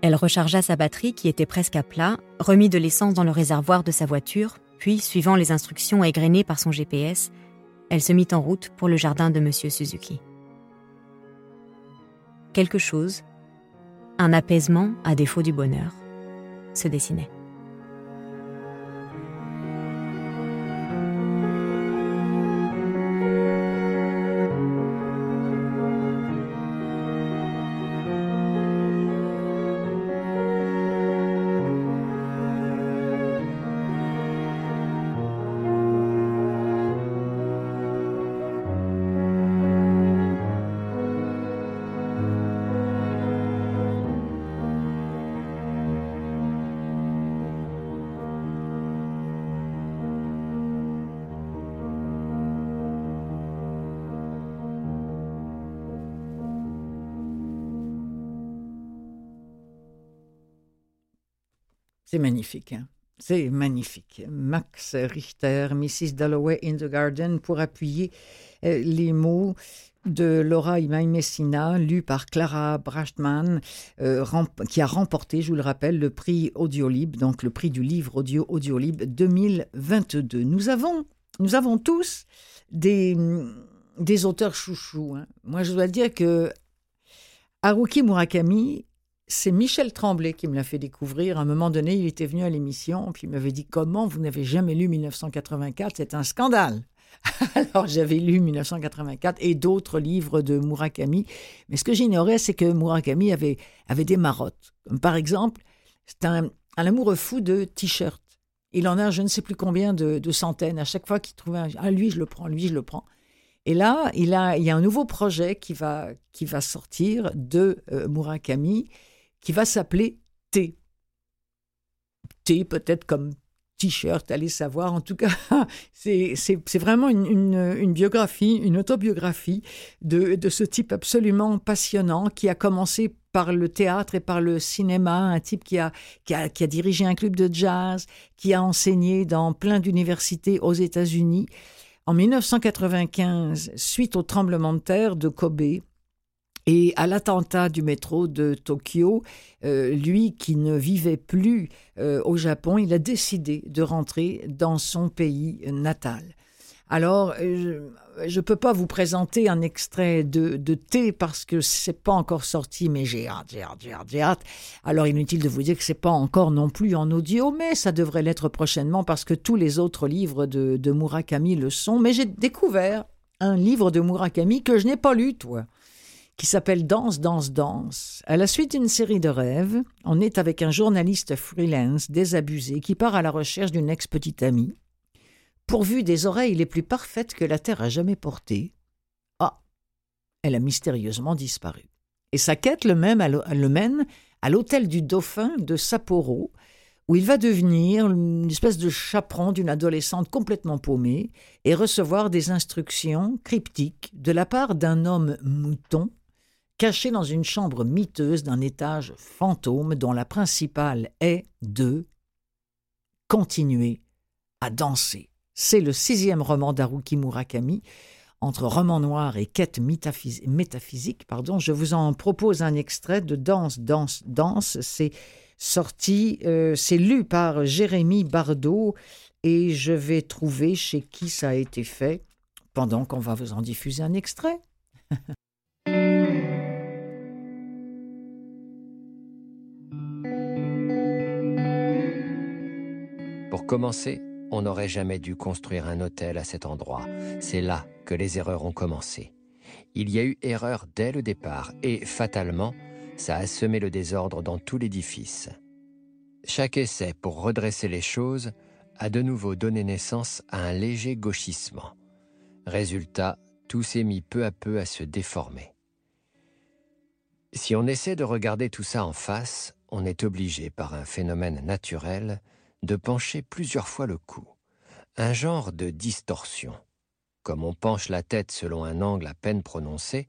Elle rechargea sa batterie qui était presque à plat, remit de l'essence dans le réservoir de sa voiture, puis, suivant les instructions égrenées par son GPS, elle se mit en route pour le jardin de M. Suzuki. Quelque chose, un apaisement à défaut du bonheur, se dessinait. C'est magnifique. Hein. C'est magnifique. Max Richter, Mrs. Dalloway in the Garden, pour appuyer euh, les mots de Laura Imai Messina, lu par Clara Brachtman, euh, qui a remporté, je vous le rappelle, le prix Audiolib, donc le prix du livre audio Audiolib 2022. Nous avons, nous avons tous des, des auteurs chouchous. Hein. Moi, je dois dire que Haruki Murakami c'est Michel Tremblay qui me l'a fait découvrir. À un moment donné, il était venu à l'émission, puis il m'avait dit Comment vous n'avez jamais lu 1984 C'est un scandale. Alors j'avais lu 1984 et d'autres livres de Murakami. Mais ce que j'ignorais, c'est que Murakami avait, avait des marottes. Comme par exemple, C'est un, amoureux fou de t-shirts. Il en a je ne sais plus combien de, centaines. À chaque fois qu'il trouve un, ah, lui, je le prends, lui, je le prends. Et là, il, a, il y a un nouveau projet qui va, qui va sortir de euh, Murakami, qui va s'appeler T. T, peut-être comme t-shirt, allez savoir. En tout cas, c'est vraiment une, biographie, une autobiographie de, de, ce type absolument passionnant qui a commencé par le théâtre et par le cinéma, un type qui a, qui a, qui a dirigé un club de jazz, qui a enseigné dans plein d'universités aux États-Unis. En 1995, suite au tremblement de terre de Kobe, et à l'attentat du métro de Tokyo, euh, lui qui ne vivait plus euh, au Japon, il a décidé de rentrer dans son pays natal. Alors, euh, je ne peux pas vous présenter un extrait de, de thé parce que c'est pas encore sorti, mais j'ai hâte, j'ai hâte, j'ai hâte, j'ai hâte. Alors, inutile de vous dire que c'est pas encore non plus en audio, mais ça devrait l'être prochainement parce que tous les autres livres de, de Murakami le sont. Mais j'ai découvert un livre de Murakami que je n'ai pas lu, toi qui s'appelle Danse, danse, danse. À la suite d'une série de rêves, on est avec un journaliste freelance désabusé qui part à la recherche d'une ex-petite amie. Pourvu des oreilles les plus parfaites que la Terre a jamais portées, ah, elle a mystérieusement disparu. Et sa quête le, même le mène à l'hôtel du Dauphin de Sapporo, où il va devenir une espèce de chaperon d'une adolescente complètement paumée et recevoir des instructions cryptiques de la part d'un homme mouton caché dans une chambre miteuse d'un étage fantôme dont la principale est de continuer à danser. C'est le sixième roman d'Haruki Murakami. Entre roman noir et quête métaphysique, pardon, je vous en propose un extrait de Danse, Danse, Danse. C'est sorti, euh, c'est lu par Jérémy Bardot et je vais trouver chez qui ça a été fait pendant qu'on va vous en diffuser un extrait. Commencer, on n'aurait jamais dû construire un hôtel à cet endroit. C'est là que les erreurs ont commencé. Il y a eu erreur dès le départ et, fatalement, ça a semé le désordre dans tout l'édifice. Chaque essai pour redresser les choses a de nouveau donné naissance à un léger gauchissement. Résultat, tout s'est mis peu à peu à se déformer. Si on essaie de regarder tout ça en face, on est obligé par un phénomène naturel de pencher plusieurs fois le cou, un genre de distorsion. Comme on penche la tête selon un angle à peine prononcé,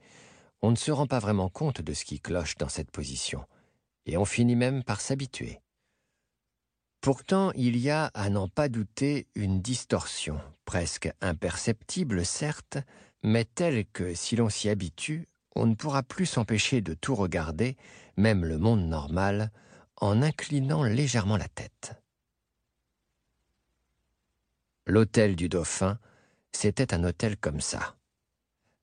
on ne se rend pas vraiment compte de ce qui cloche dans cette position, et on finit même par s'habituer. Pourtant, il y a, à n'en pas douter, une distorsion, presque imperceptible certes, mais telle que, si l'on s'y habitue, on ne pourra plus s'empêcher de tout regarder, même le monde normal, en inclinant légèrement la tête. L'hôtel du Dauphin, c'était un hôtel comme ça.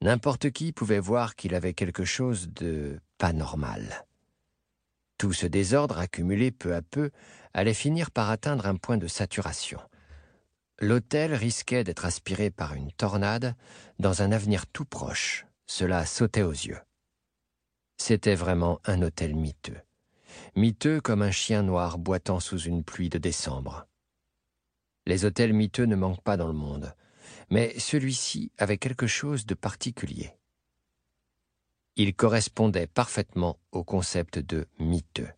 N'importe qui pouvait voir qu'il avait quelque chose de pas normal. Tout ce désordre accumulé peu à peu allait finir par atteindre un point de saturation. L'hôtel risquait d'être aspiré par une tornade dans un avenir tout proche. Cela sautait aux yeux. C'était vraiment un hôtel miteux. Miteux comme un chien noir boitant sous une pluie de décembre. Les hôtels miteux ne manquent pas dans le monde, mais celui-ci avait quelque chose de particulier. Il correspondait parfaitement au concept de miteux.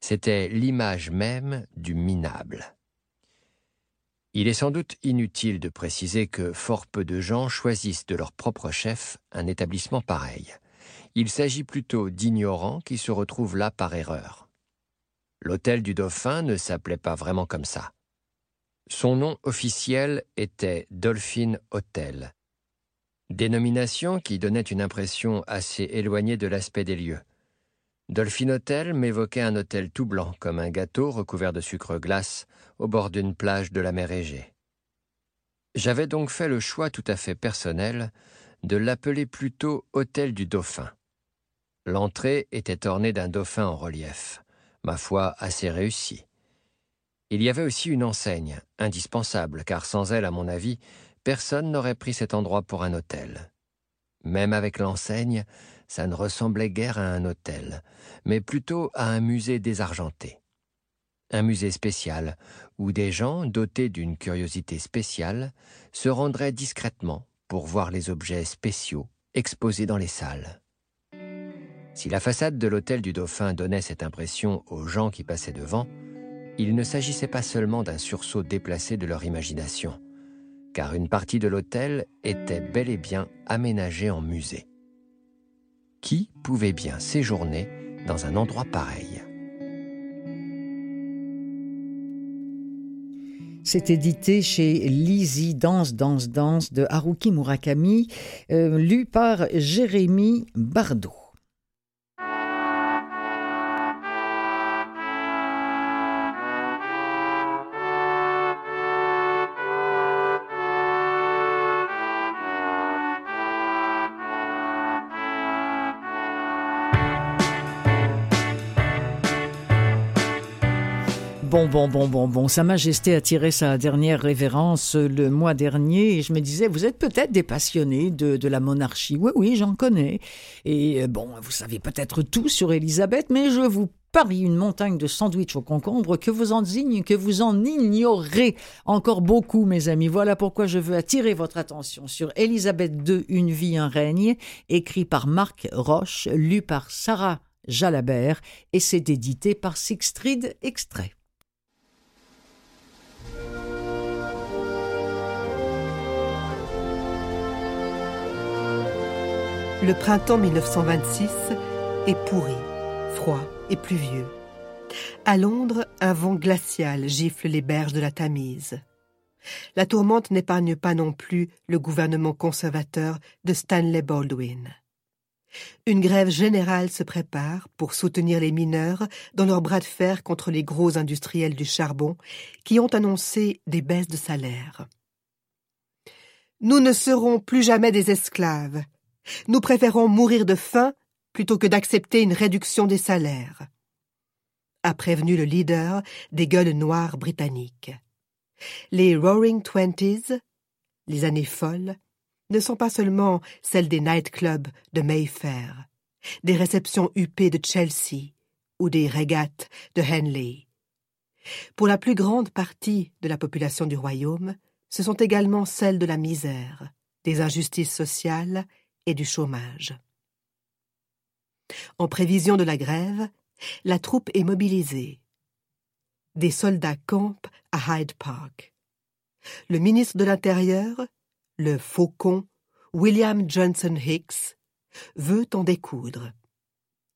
C'était l'image même du minable. Il est sans doute inutile de préciser que fort peu de gens choisissent de leur propre chef un établissement pareil. Il s'agit plutôt d'ignorants qui se retrouvent là par erreur. L'hôtel du Dauphin ne s'appelait pas vraiment comme ça. Son nom officiel était Dolphin Hotel, dénomination qui donnait une impression assez éloignée de l'aspect des lieux. Dolphin Hotel m'évoquait un hôtel tout blanc, comme un gâteau recouvert de sucre glace, au bord d'une plage de la mer Égée. J'avais donc fait le choix tout à fait personnel de l'appeler plutôt Hôtel du Dauphin. L'entrée était ornée d'un dauphin en relief, ma foi assez réussi. Il y avait aussi une enseigne, indispensable, car sans elle, à mon avis, personne n'aurait pris cet endroit pour un hôtel. Même avec l'enseigne, ça ne ressemblait guère à un hôtel, mais plutôt à un musée désargenté. un musée spécial, où des gens dotés d'une curiosité spéciale se rendraient discrètement pour voir les objets spéciaux exposés dans les salles. Si la façade de l'hôtel du Dauphin donnait cette impression aux gens qui passaient devant, il ne s'agissait pas seulement d'un sursaut déplacé de leur imagination, car une partie de l'hôtel était bel et bien aménagée en musée. Qui pouvait bien séjourner dans un endroit pareil? C'est édité chez Lizzie Danse, Danse, Danse de Haruki Murakami, euh, lu par Jérémy Bardot. Bon, bon, bon, bon. Sa Majesté a tiré sa dernière révérence le mois dernier et je me disais, vous êtes peut-être des passionnés de, la monarchie. Oui, oui, j'en connais. Et euh, bon, vous savez peut-être tout sur Élisabeth, mais je vous parie une montagne de sandwich au concombre que vous en que vous en ignorez encore beaucoup, mes amis. Voilà pourquoi je veux attirer votre attention sur Élisabeth II, Une vie, un règne, écrit par Marc Roche, lu par Sarah Jalabert, et c'est édité par Sixtrid Extrait. Le printemps 1926 est pourri, froid et pluvieux. À Londres, un vent glacial gifle les berges de la Tamise. La tourmente n'épargne pas non plus le gouvernement conservateur de Stanley Baldwin. Une grève générale se prépare pour soutenir les mineurs dans leur bras de fer contre les gros industriels du charbon qui ont annoncé des baisses de salaire. Nous ne serons plus jamais des esclaves, nous préférons mourir de faim plutôt que d'accepter une réduction des salaires, a prévenu le leader des gueules noires britanniques. Les Roaring Twenties, les années folles, ne sont pas seulement celles des nightclubs de Mayfair, des réceptions huppées de Chelsea ou des régates de Henley. Pour la plus grande partie de la population du royaume, ce sont également celles de la misère, des injustices sociales et du chômage. En prévision de la grève, la troupe est mobilisée. Des soldats campent à Hyde Park. Le ministre de l'Intérieur, le faucon William Johnson Hicks, veut en découdre.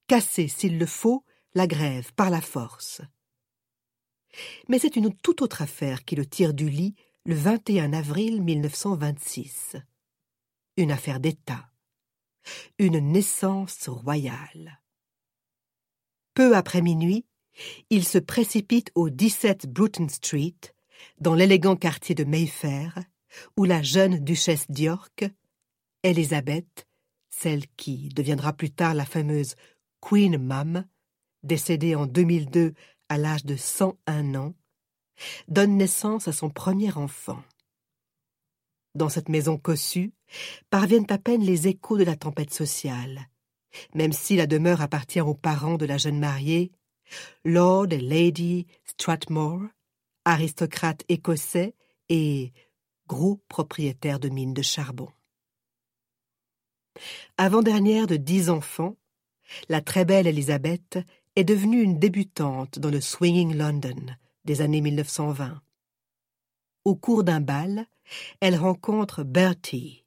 Casser, s'il le faut, la grève par la force. Mais c'est une toute autre affaire qui le tire du lit le 21 avril 1926. Une affaire d'État une naissance royale. Peu après minuit, il se précipite au 17 Bruton Street, dans l'élégant quartier de Mayfair, où la jeune duchesse d'York, Elizabeth, celle qui deviendra plus tard la fameuse Queen Mum, décédée en 2002 à l'âge de 101 ans, donne naissance à son premier enfant dans cette maison cossue, parviennent à peine les échos de la tempête sociale. Même si la demeure appartient aux parents de la jeune mariée, Lord et Lady Stratmore, aristocrates écossais et gros propriétaires de mines de charbon. Avant-dernière de dix enfants, la très belle Elisabeth est devenue une débutante dans le swinging London des années 1920. Au cours d'un bal, elle rencontre Bertie,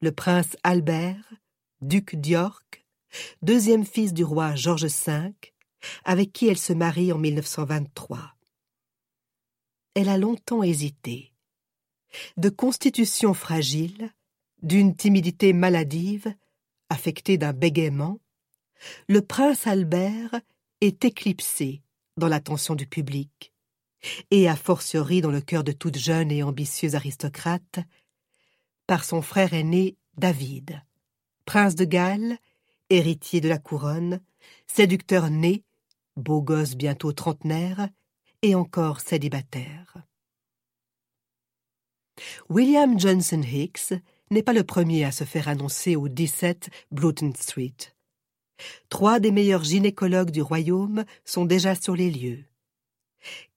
le prince Albert, duc d'York, deuxième fils du roi George V, avec qui elle se marie en 1923. Elle a longtemps hésité. De constitution fragile, d'une timidité maladive, affectée d'un bégaiement, le prince Albert est éclipsé dans l'attention du public et a fortiori dans le cœur de toute jeune et ambitieuse aristocrate, par son frère aîné David, prince de Galles, héritier de la couronne, séducteur né, beau gosse bientôt trentenaire, et encore célibataire. William Johnson Hicks n'est pas le premier à se faire annoncer au 17 Broughton Street. Trois des meilleurs gynécologues du royaume sont déjà sur les lieux.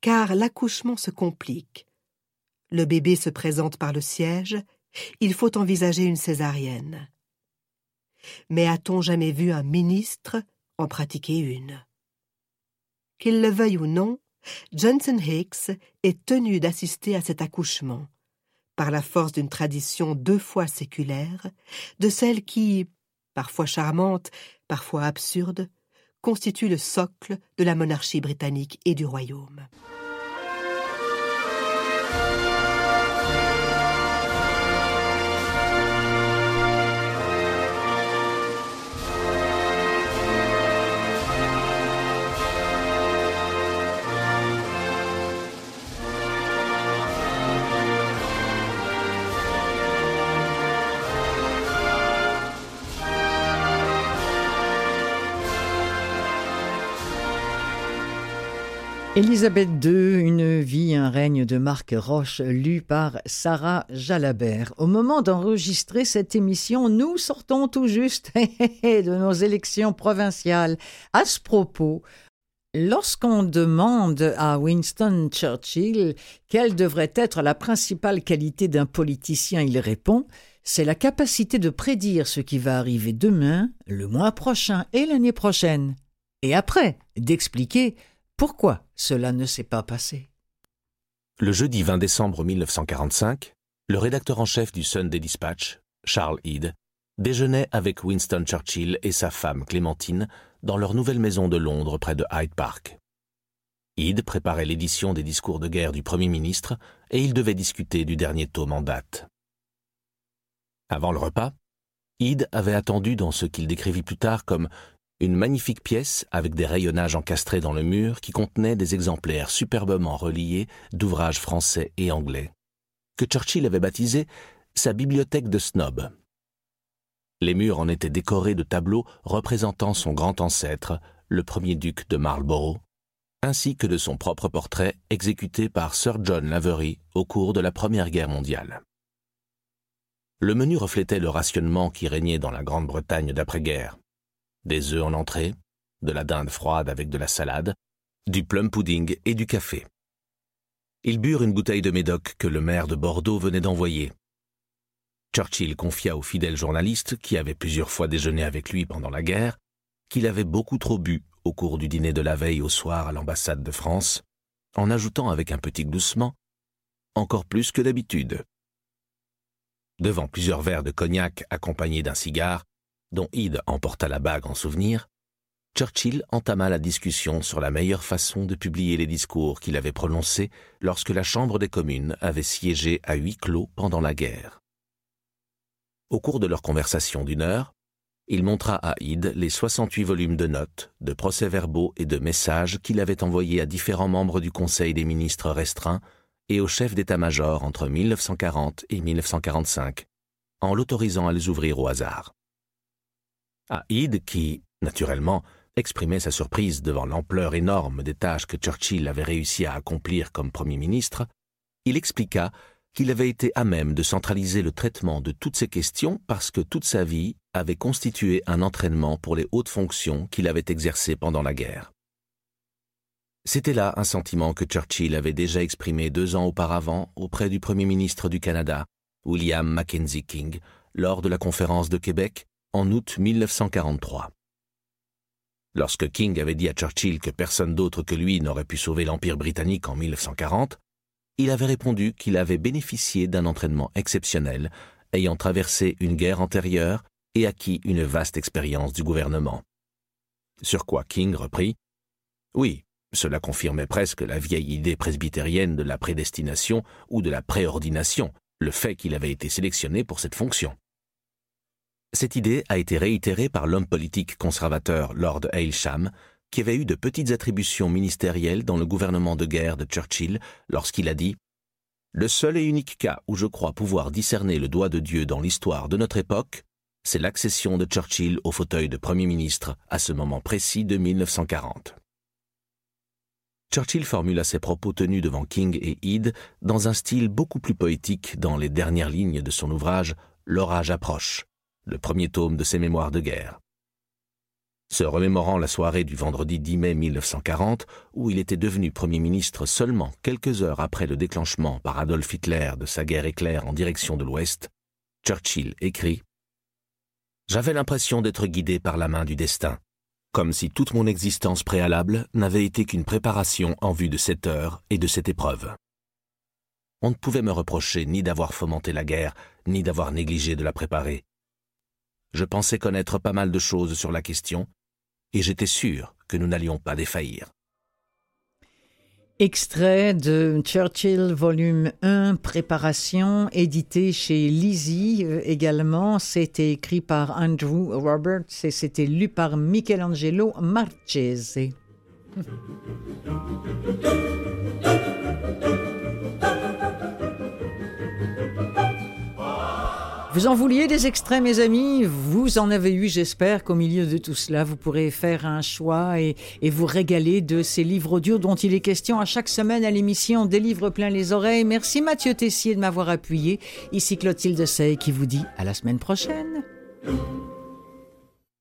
Car l'accouchement se complique. Le bébé se présente par le siège, il faut envisager une césarienne. Mais a-t-on jamais vu un ministre en pratiquer une? Qu'il le veuille ou non, Johnson Hicks est tenu d'assister à cet accouchement, par la force d'une tradition deux fois séculaire, de celle qui, parfois charmante, parfois absurde, constitue le socle de la monarchie britannique et du royaume. Élisabeth II, Une vie, un règne de Marc Roche, lu par Sarah Jalabert. Au moment d'enregistrer cette émission, nous sortons tout juste de nos élections provinciales. À ce propos, Lorsqu'on demande à Winston Churchill quelle devrait être la principale qualité d'un politicien, il répond c'est la capacité de prédire ce qui va arriver demain, le mois prochain et l'année prochaine. Et après, d'expliquer pourquoi cela ne s'est pas passé? Le jeudi 20 décembre 1945, le rédacteur en chef du Sunday Dispatch, Charles Head, déjeunait avec Winston Churchill et sa femme Clémentine dans leur nouvelle maison de Londres près de Hyde Park. Head préparait l'édition des discours de guerre du Premier ministre et il devait discuter du dernier tome en date. Avant le repas, Head avait attendu dans ce qu'il décrivit plus tard comme une magnifique pièce avec des rayonnages encastrés dans le mur qui contenait des exemplaires superbement reliés d'ouvrages français et anglais, que Churchill avait baptisé sa bibliothèque de snob. Les murs en étaient décorés de tableaux représentant son grand ancêtre, le premier duc de Marlborough, ainsi que de son propre portrait exécuté par Sir John Lavery au cours de la Première Guerre mondiale. Le menu reflétait le rationnement qui régnait dans la Grande-Bretagne d'après-guerre des œufs en entrée, de la dinde froide avec de la salade, du plum pudding et du café. Ils burent une bouteille de médoc que le maire de Bordeaux venait d'envoyer. Churchill confia au fidèle journaliste, qui avait plusieurs fois déjeuné avec lui pendant la guerre, qu'il avait beaucoup trop bu au cours du dîner de la veille au soir à l'ambassade de France, en ajoutant avec un petit gloussement encore plus que d'habitude. Devant plusieurs verres de cognac accompagnés d'un cigare, dont Ide emporta la bague en souvenir, Churchill entama la discussion sur la meilleure façon de publier les discours qu'il avait prononcés lorsque la Chambre des communes avait siégé à huis clos pendant la guerre. Au cours de leur conversation d'une heure, il montra à Ide les 68 volumes de notes, de procès-verbaux et de messages qu'il avait envoyés à différents membres du Conseil des ministres restreints et au chef d'état-major entre 1940 et 1945, en l'autorisant à les ouvrir au hasard. À Ide, qui, naturellement, exprimait sa surprise devant l'ampleur énorme des tâches que Churchill avait réussi à accomplir comme Premier ministre, il expliqua qu'il avait été à même de centraliser le traitement de toutes ces questions parce que toute sa vie avait constitué un entraînement pour les hautes fonctions qu'il avait exercées pendant la guerre. C'était là un sentiment que Churchill avait déjà exprimé deux ans auparavant auprès du Premier ministre du Canada, William Mackenzie King, lors de la conférence de Québec, en août 1943. Lorsque King avait dit à Churchill que personne d'autre que lui n'aurait pu sauver l'Empire britannique en 1940, il avait répondu qu'il avait bénéficié d'un entraînement exceptionnel, ayant traversé une guerre antérieure et acquis une vaste expérience du gouvernement. Sur quoi King reprit Oui, cela confirmait presque la vieille idée presbytérienne de la prédestination ou de la préordination, le fait qu'il avait été sélectionné pour cette fonction. Cette idée a été réitérée par l'homme politique conservateur Lord Aylsham, qui avait eu de petites attributions ministérielles dans le gouvernement de guerre de Churchill lorsqu'il a dit Le seul et unique cas où je crois pouvoir discerner le doigt de Dieu dans l'histoire de notre époque, c'est l'accession de Churchill au fauteuil de Premier ministre à ce moment précis de 1940. Churchill formula ses propos tenus devant King et Ede dans un style beaucoup plus poétique dans les dernières lignes de son ouvrage L'orage approche, le premier tome de ses mémoires de guerre. Se remémorant la soirée du vendredi 10 mai 1940, où il était devenu Premier ministre seulement quelques heures après le déclenchement par Adolf Hitler de sa guerre éclair en direction de l'Ouest, Churchill écrit J'avais l'impression d'être guidé par la main du destin, comme si toute mon existence préalable n'avait été qu'une préparation en vue de cette heure et de cette épreuve. On ne pouvait me reprocher ni d'avoir fomenté la guerre, ni d'avoir négligé de la préparer. Je pensais connaître pas mal de choses sur la question, et j'étais sûr que nous n'allions pas défaillir. Extrait de Churchill, volume 1, Préparation, édité chez Lizzie euh, également. C'était écrit par Andrew Roberts et c'était lu par Michelangelo Marchese. Vous en vouliez des extraits, mes amis? Vous en avez eu, j'espère qu'au milieu de tout cela, vous pourrez faire un choix et, vous régaler de ces livres audio dont il est question à chaque semaine à l'émission Des livres plein les oreilles. Merci Mathieu Tessier de m'avoir appuyé. Ici Clotilde Sey qui vous dit à la semaine prochaine.